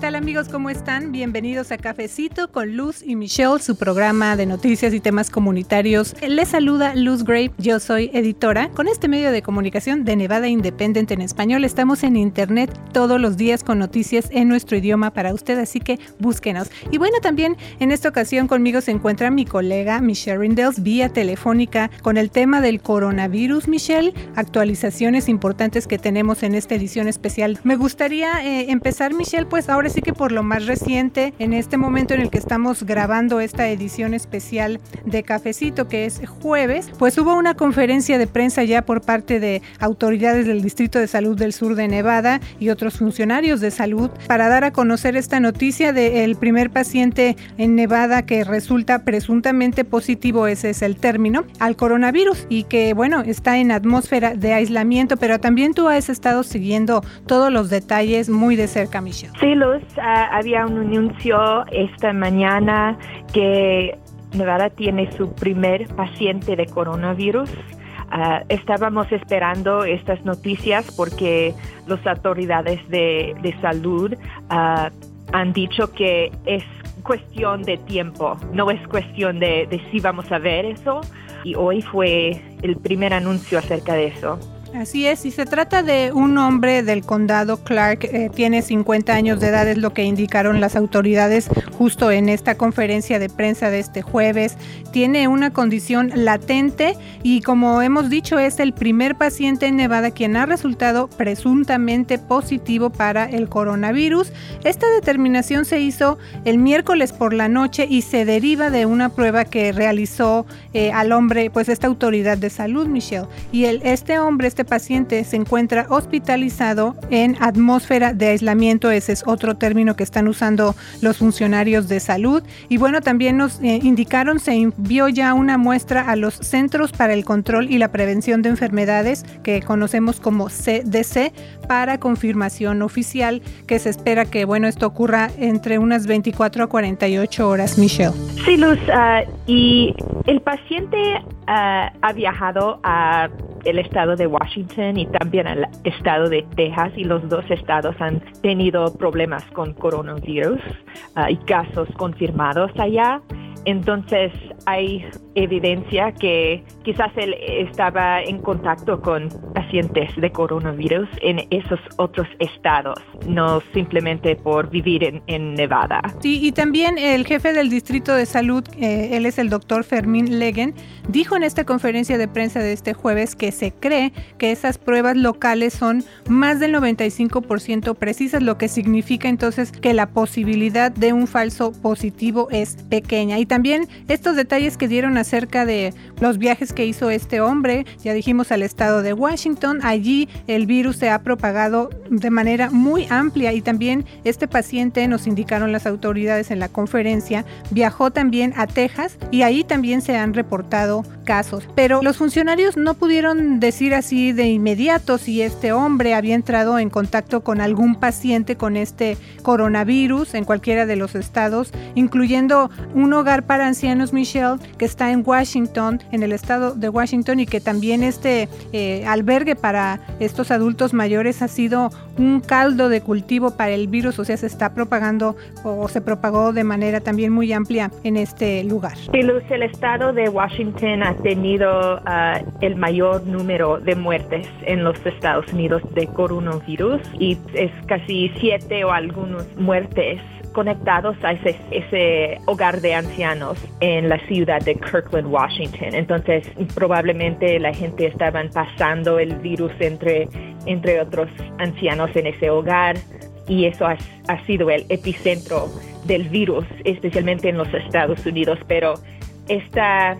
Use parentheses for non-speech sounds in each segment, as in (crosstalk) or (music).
Tal amigos? ¿Cómo están? Bienvenidos a Cafecito con Luz y Michelle, su programa de noticias y temas comunitarios. Les saluda Luz Grape, yo soy editora. Con este medio de comunicación de Nevada Independent en español estamos en internet todos los días con noticias en nuestro idioma para usted, así que búsquenos. Y bueno, también en esta ocasión conmigo se encuentra mi colega Michelle Rindels vía telefónica con el tema del coronavirus, Michelle, actualizaciones importantes que tenemos en esta edición especial. Me gustaría eh, empezar, Michelle, pues ahora sí que por lo más reciente, en este momento en el que estamos grabando esta edición especial de Cafecito, que es jueves, pues hubo una conferencia de prensa ya por parte de autoridades del Distrito de Salud del Sur de Nevada y otros funcionarios de salud para dar a conocer esta noticia del primer paciente en Nevada que resulta presuntamente positivo, ese es el término, al coronavirus y que bueno, está en atmósfera de aislamiento, pero también tú has estado siguiendo todos los detalles muy de cerca, Michelle. Sí, Ah, había un anuncio esta mañana que Nevada tiene su primer paciente de coronavirus. Ah, estábamos esperando estas noticias porque las autoridades de, salud ah, han dicho que es cuestión de tiempo, no es cuestión de, de si vamos a ver eso. Y hoy fue el primer anuncio acerca de eso. Así es, y se trata de un hombre del condado Clark, eh, tiene 50 años de edad, es lo que indicaron las autoridades justo en esta conferencia de prensa de este jueves. Tiene una condición latente y como hemos dicho es el primer paciente en Nevada quien ha resultado presuntamente positivo para el coronavirus. Esta determinación se hizo el miércoles por la noche y se deriva de una prueba que realizó eh, al hombre, pues esta autoridad de salud, Michelle. Y el, este hombre, este paciente se encuentra hospitalizado en atmósfera de aislamiento, ese es otro término que están usando los funcionarios de salud. Y bueno, también nos eh, indicaron, se envió ya una muestra a los Centros para el Control y la Prevención de Enfermedades, que conocemos como CDC, para confirmación oficial, que se espera que, bueno, esto ocurra entre unas 24 a 48 horas, Michelle. Sí, Luz, ah, y el paciente ah, ha viajado a el estado de Washington y también el estado de Texas y los dos estados han tenido problemas con coronavirus ah, y casos confirmados allá. Entonces hay evidencia que quizás él estaba en contacto con pacientes de coronavirus en esos otros estados, no simplemente por vivir en, Nevada. Sí, y también el jefe del Distrito de Salud, eh, él es el doctor Fermín Legen, dijo en esta conferencia de prensa de este jueves que se cree que esas pruebas locales son más del 95% precisas, lo que significa entonces que la posibilidad de un falso positivo es pequeña. Y también estos detalles que dieron acerca de los viajes que hizo este hombre, ya dijimos al estado de Washington, allí el virus se ha propagado de manera muy amplia y también este paciente, nos indicaron las autoridades en la conferencia, viajó también a Texas y ahí también se han reportado casos. Pero los funcionarios no pudieron decir así de inmediato si este hombre había entrado en contacto con algún paciente con este coronavirus en cualquiera de los estados, incluyendo un hogar para ancianos, Michelle, que está en Washington, en el estado de Washington, y que también este eh, albergue para estos adultos mayores ha sido un caldo de cultivo para el virus, o sea, se está propagando o se propagó de manera también muy amplia en este lugar. Sí, Luz, el estado de Washington ha tenido ah, el mayor número de muertes en los Estados Unidos de coronavirus y es casi siete o algunas muertes conectados a ese, ese, hogar de ancianos en la ciudad de Kirkland, Washington. Entonces, probablemente la gente estaban pasando el virus entre, entre otros ancianos en ese hogar y eso ha, ha sido el epicentro del virus, especialmente en los Estados Unidos. Pero esta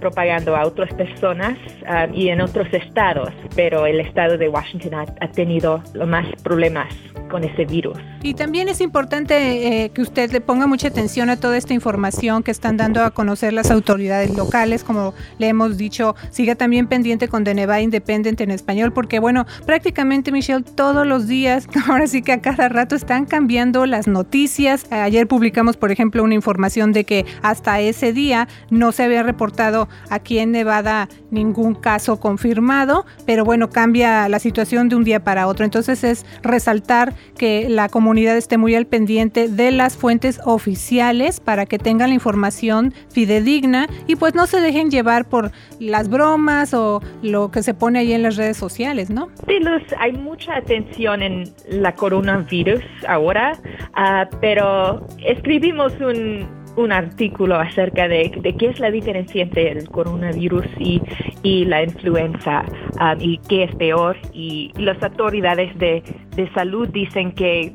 propagando a otras personas ah, y en otros estados, pero el estado de Washington ha, ha tenido más problemas con ese virus. Y también es importante eh, que usted le ponga mucha atención a toda esta información que están dando a conocer las autoridades locales, como le hemos dicho, siga también pendiente con De Independent en español, porque bueno, prácticamente Michelle, todos los días, (laughs) ahora sí que a cada rato están cambiando las noticias. Ayer publicamos, por ejemplo, una información de que hasta ese día no se había reportado aquí en Nevada ningún caso confirmado, pero bueno, cambia la situación de un día para otro. Entonces es resaltar que la comunidad esté muy al pendiente de las fuentes oficiales para que tengan la información fidedigna y pues no se dejen llevar por las bromas o lo que se pone ahí en las redes sociales, ¿no? Sí, Luz, hay mucha atención en la coronavirus ahora, uh, pero escribimos un, un artículo acerca de, qué es la diferencia entre el coronavirus y, y la influenza um, y qué es peor. Y las autoridades de, de salud dicen que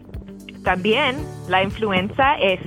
también la influenza es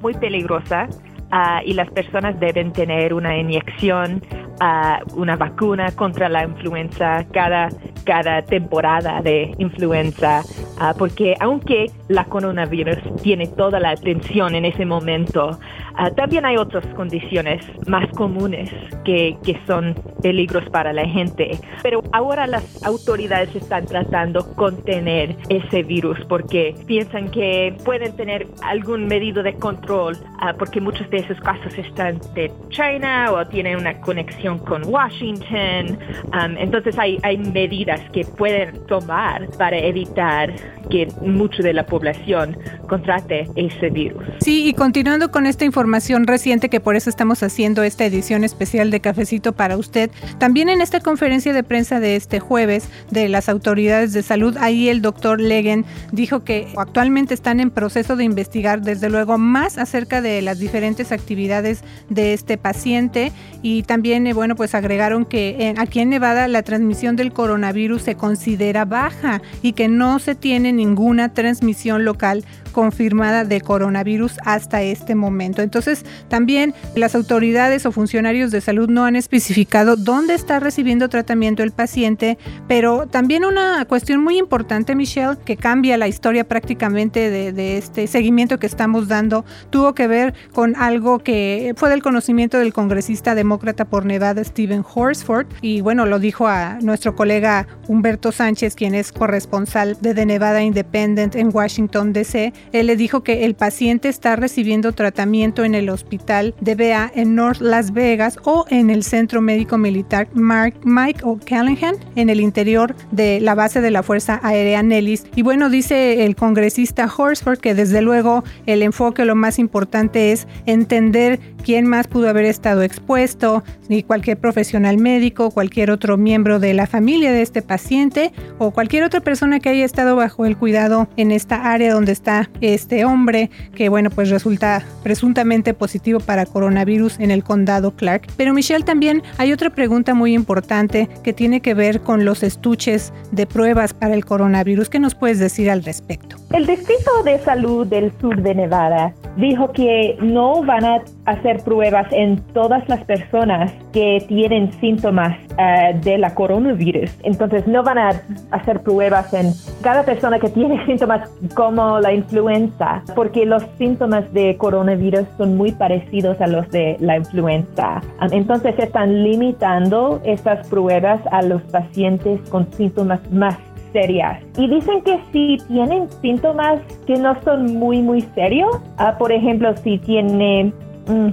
muy peligrosa uh, y las personas deben tener una inyección, uh, una vacuna contra la influenza cada, cada temporada de influenza, uh, porque aunque la coronavirus tiene toda la atención en ese momento, Ah, también hay otras condiciones más comunes que, que, son peligros para la gente, pero ahora las autoridades están tratando de contener ese virus porque piensan que pueden tener algún medido de control uh, porque muchos de esos casos están de China o tienen una conexión con Washington. Um, entonces hay, hay medidas que pueden tomar para evitar que mucho de la población contrate ese virus. Sí, y continuando con esta información, reciente que por eso estamos haciendo esta edición especial de Cafecito para usted. También en esta conferencia de prensa de este jueves de las autoridades de salud, ahí el doctor Legen dijo que actualmente están en proceso de investigar desde luego más acerca de las diferentes actividades de este paciente y también, bueno, pues agregaron que aquí en Nevada la transmisión del coronavirus se considera baja y que no se tiene ninguna transmisión local confirmada de coronavirus hasta este momento. Entonces, también las autoridades o funcionarios de salud no han especificado dónde está recibiendo tratamiento el paciente, pero también una cuestión muy importante, Michelle, que cambia la historia prácticamente de, este seguimiento que estamos dando, tuvo que ver con algo que fue del conocimiento del congresista demócrata por Nevada, Stephen Horsford, y bueno, lo dijo a nuestro colega Humberto Sánchez, quien es corresponsal de The Nevada Independent en Washington, D.C., él le dijo que el paciente está recibiendo tratamiento en el hospital DBA en North Las Vegas o en el Centro Médico Militar Mark, Mike O'Callaghan en el interior de la base de la Fuerza Aérea Nellis. Y bueno, dice el congresista Horsford que desde luego el enfoque lo más importante es entender quién más pudo haber estado expuesto, ni cualquier profesional médico, cualquier otro miembro de la familia de este paciente o cualquier otra persona que haya estado bajo el cuidado en esta área donde está este hombre que bueno pues resulta presuntamente positivo para coronavirus en el condado Clark. Pero Michelle también hay otra pregunta muy importante que tiene que ver con los estuches de pruebas para el coronavirus. ¿Qué nos puedes decir al respecto? El Distrito de Salud del Sur de Nevada dijo que no van a hacer pruebas en todas las personas que tienen síntomas uh, de la coronavirus. Entonces no van a hacer pruebas en cada persona que tiene (laughs) síntomas como la influenza, porque los síntomas de coronavirus son muy parecidos a los de la influenza. Um, entonces están limitando estas pruebas a los pacientes con síntomas más serias. Y dicen que si tienen síntomas que no son muy, muy serios, uh, por ejemplo, si tiene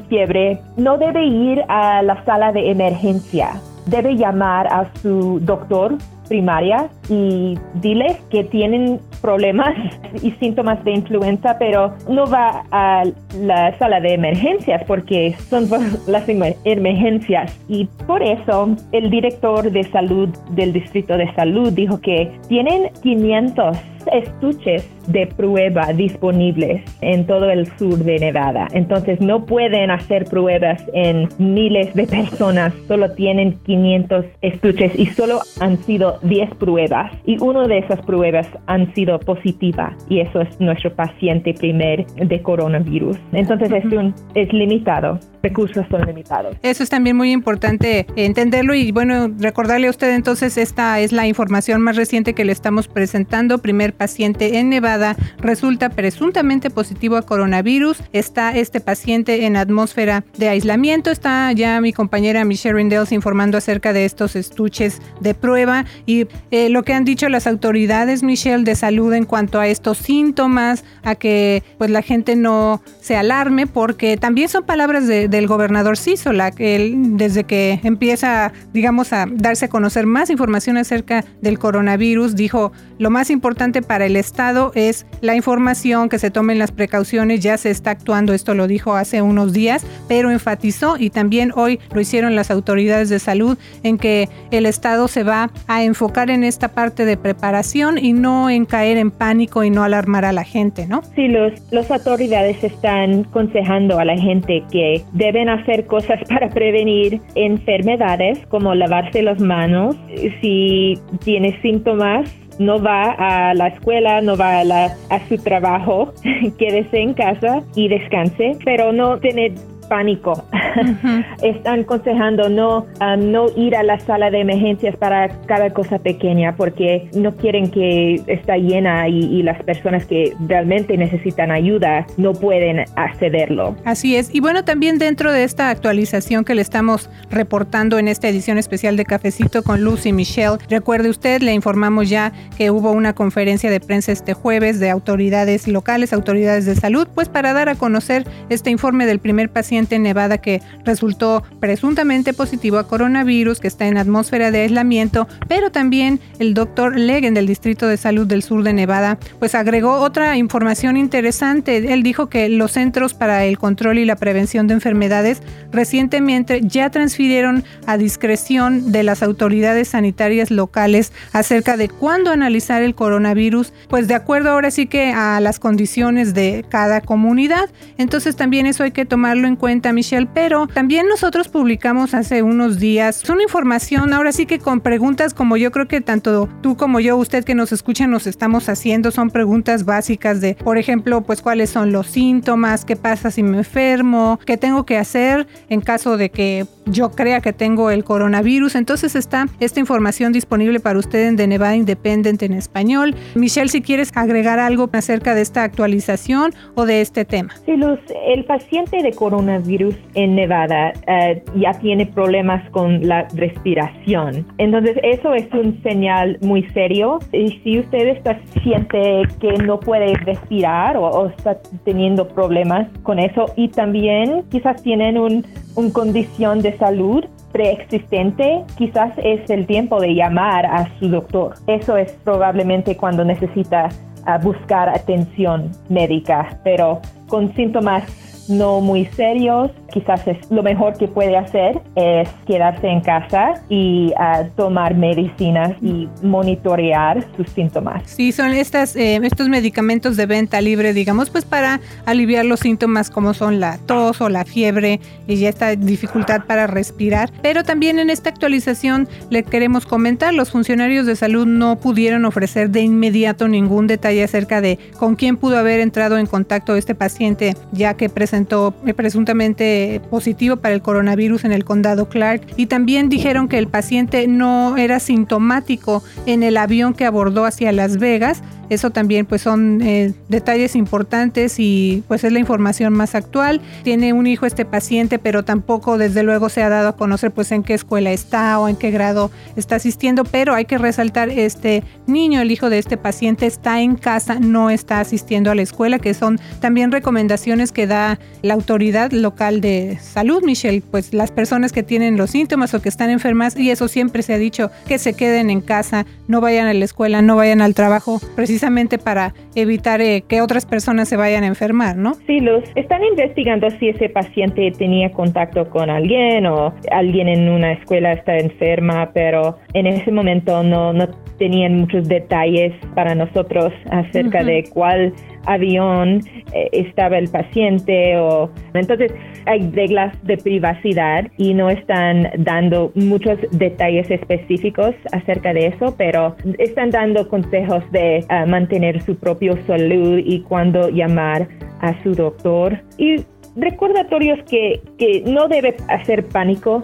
fiebre, no debe ir a la sala de emergencia. Debe llamar a su doctor primaria y diles que tienen problemas y síntomas de influenza, pero no va a la sala de emergencias porque son (laughs) las emergencias. Y por eso el director de salud del distrito de salud dijo que tienen 500 estuches de prueba disponibles en todo el sur de Nevada. Entonces no pueden hacer pruebas en miles de personas, solo tienen 500 estuches y solo han sido 10 pruebas y una de esas pruebas han sido positiva y eso es nuestro paciente primer de coronavirus. Entonces es, un, es limitado recursos son limitados. Eso es también muy importante entenderlo y bueno, recordarle a usted entonces, esta es la información más reciente que le estamos presentando. Primer paciente en Nevada resulta presuntamente positivo a coronavirus. Está este paciente en atmósfera de aislamiento. Está ya mi compañera Michelle Rindels informando acerca de estos estuches de prueba y eh, lo que han dicho las autoridades, Michelle, de salud en cuanto a estos síntomas, a que pues la gente no se alarme porque también son palabras de del gobernador Cisola, que él, desde que empieza, digamos, a darse a conocer más información acerca del coronavirus, dijo, lo más importante para el Estado es la información, que se tomen las precauciones, ya se está actuando, esto lo dijo hace unos días, pero enfatizó, y también hoy lo hicieron las autoridades de salud, en que el Estado se va a enfocar en esta parte de preparación y no en caer en pánico y no alarmar a la gente, ¿no? Sí, los, las autoridades están aconsejando a la gente que deben hacer cosas (laughs) para prevenir enfermedades como lavarse las manos. Si tiene síntomas, no va a la escuela, no va a, a su trabajo, (laughs) quédese en casa y descanse, pero no tener pánico. (laughs) Están aconsejando no, um, no ir a la sala de emergencias para cada cosa pequeña porque no quieren que está llena y, las personas que realmente necesitan ayuda no pueden accederlo. Así es. Y bueno, también dentro de esta actualización que le estamos reportando en esta edición especial de Cafecito con Lucy Michelle, recuerde usted, le informamos ya que hubo una conferencia de prensa este jueves de autoridades locales, autoridades de salud, pues para dar a conocer este informe del primer paciente Nevada que resultó presuntamente positivo a coronavirus, que está en atmósfera de aislamiento, pero también el doctor Legen del Distrito de Salud del Sur de Nevada, pues agregó otra información interesante. Él dijo que los Centros para el Control y la Prevención de Enfermedades recientemente ya transfirieron a discreción de las autoridades sanitarias locales acerca de cuándo analizar el coronavirus, pues de acuerdo ahora sí que a las condiciones de cada comunidad. Entonces también eso hay que tomarlo en cuenta cuenta, Michelle, pero también nosotros publicamos hace unos días una información, ahora sí que con preguntas como yo creo que tanto tú como yo, usted que nos escucha, nos estamos haciendo, son preguntas básicas de, por ejemplo, pues cuáles son los síntomas, qué pasa si me enfermo, qué tengo que hacer en caso de que yo crea que tengo el coronavirus. Entonces está esta información disponible para usted en The Nevada Independent en español. Michelle, si quieres agregar algo acerca de esta actualización o de este tema. Sí, Luz, el paciente de coronavirus virus en Nevada eh, ya tiene problemas con la respiración. Entonces eso es un señal muy serio. Y si usted está, siente que no puede respirar o, está teniendo problemas con eso y también quizás tienen una un condición de salud preexistente, quizás es el tiempo de llamar a su doctor. Eso es probablemente cuando necesita ah, buscar atención médica, pero con síntomas no muy serios, quizás lo mejor que puede hacer es quedarse en casa y ah, tomar medicinas y monitorear sus síntomas. Sí, son eh, estos medicamentos de venta libre, digamos, pues para aliviar los síntomas como son la tos o la fiebre y ya esta dificultad para respirar. Pero también en esta actualización le queremos comentar, los funcionarios de salud no pudieron ofrecer de inmediato ningún detalle acerca de con quién pudo haber entrado en contacto este paciente, ya que presentó eh, presuntamente positivo para el coronavirus en el condado Clark. Y también dijeron que el paciente no era sintomático en el avión que abordó hacia Las Vegas eso también pues son eh, detalles importantes y pues es la información más actual. Tiene un hijo este paciente, pero tampoco desde luego se ha dado a conocer pues en qué escuela está o en qué grado está asistiendo, pero hay que resaltar este niño, el hijo de este paciente está en casa, no está asistiendo a la escuela, que son también recomendaciones que da la autoridad local de salud, Michelle, pues las personas que tienen los síntomas o que están enfermas y eso siempre se ha dicho que se queden en casa, no vayan a la escuela, no vayan al trabajo, precisamente para evitar eh, que otras personas se vayan a enfermar, ¿no? Sí, Luz. Están investigando si ese paciente tenía contacto con alguien o alguien en una escuela está enferma, pero en ese momento no, no tenían muchos detalles para nosotros acerca de cuál avión eh, estaba el paciente o entonces hay reglas de privacidad y no están dando muchos detalles específicos acerca de eso, pero están dando consejos de ah, mantener su propio salud y cuándo llamar a su doctor y recordatorios que, que no debe hacer pánico,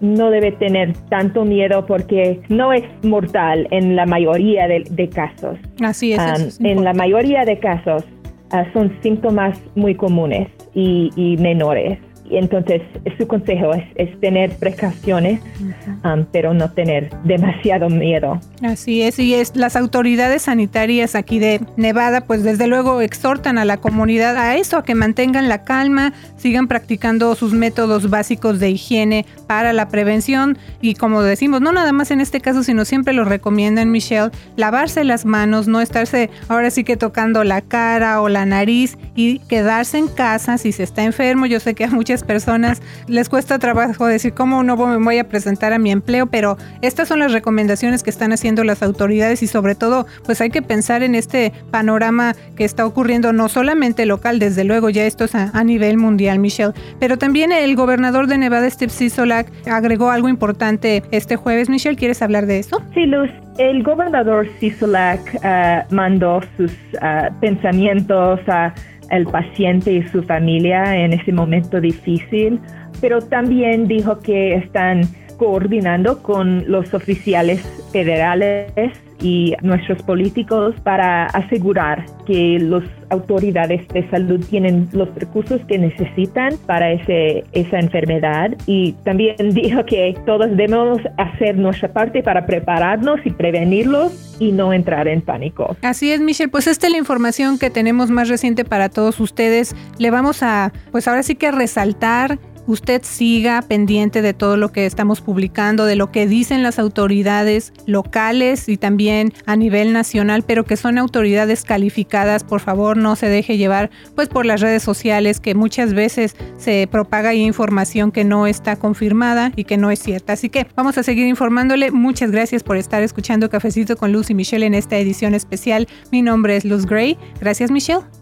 no debe tener tanto miedo porque no es mortal en la mayoría de, casos. Así es. En la mayoría de casos ah, son síntomas muy comunes y, y menores entonces su consejo es, tener precauciones, um, pero no tener demasiado miedo. Así es, y es, las autoridades sanitarias aquí de Nevada, pues desde luego exhortan a la comunidad a eso, a que mantengan la calma, sigan practicando sus métodos básicos de higiene para la prevención y como decimos, no nada más en este caso, sino siempre lo recomiendan Michelle, lavarse las manos, no estarse ahora sí que tocando la cara o la nariz y quedarse en casa si se está enfermo. Yo sé que a muchas personas les cuesta trabajo decir cómo no me voy a presentar a mi empleo, pero estas son las recomendaciones que están haciendo las autoridades y sobre todo pues hay que pensar en este panorama que está ocurriendo no solamente local, desde luego ya esto es a, nivel mundial, Michelle, pero también el gobernador de Nevada, Steve Sisolak, agregó algo importante este jueves. Michelle, ¿quieres hablar de eso? Sí, Luz. El gobernador Sisolak uh, mandó sus uh, pensamientos a el paciente y su familia en ese momento difícil, pero también dijo que están coordinando con los oficiales federales y nuestros políticos para asegurar que las autoridades de salud tienen los recursos que necesitan para ese, esa enfermedad. Y también (laughs) dijo que todos debemos hacer nuestra parte para prepararnos y prevenirlos y no entrar en pánico. Así es, Michelle. Pues esta es la información que tenemos más reciente para todos ustedes. Le vamos a, pues ahora sí que resaltar usted siga pendiente de todo lo que estamos publicando, de lo que dicen las autoridades locales y también a nivel nacional, pero que son autoridades calificadas. Por favor, no se deje llevar pues por las redes sociales que muchas veces se propaga información que no está confirmada y que no es cierta. Así que vamos a seguir informándole. Muchas gracias por estar escuchando Cafecito con Luz y Michelle en esta edición especial. Mi nombre es Luz Gray. Gracias, Michelle.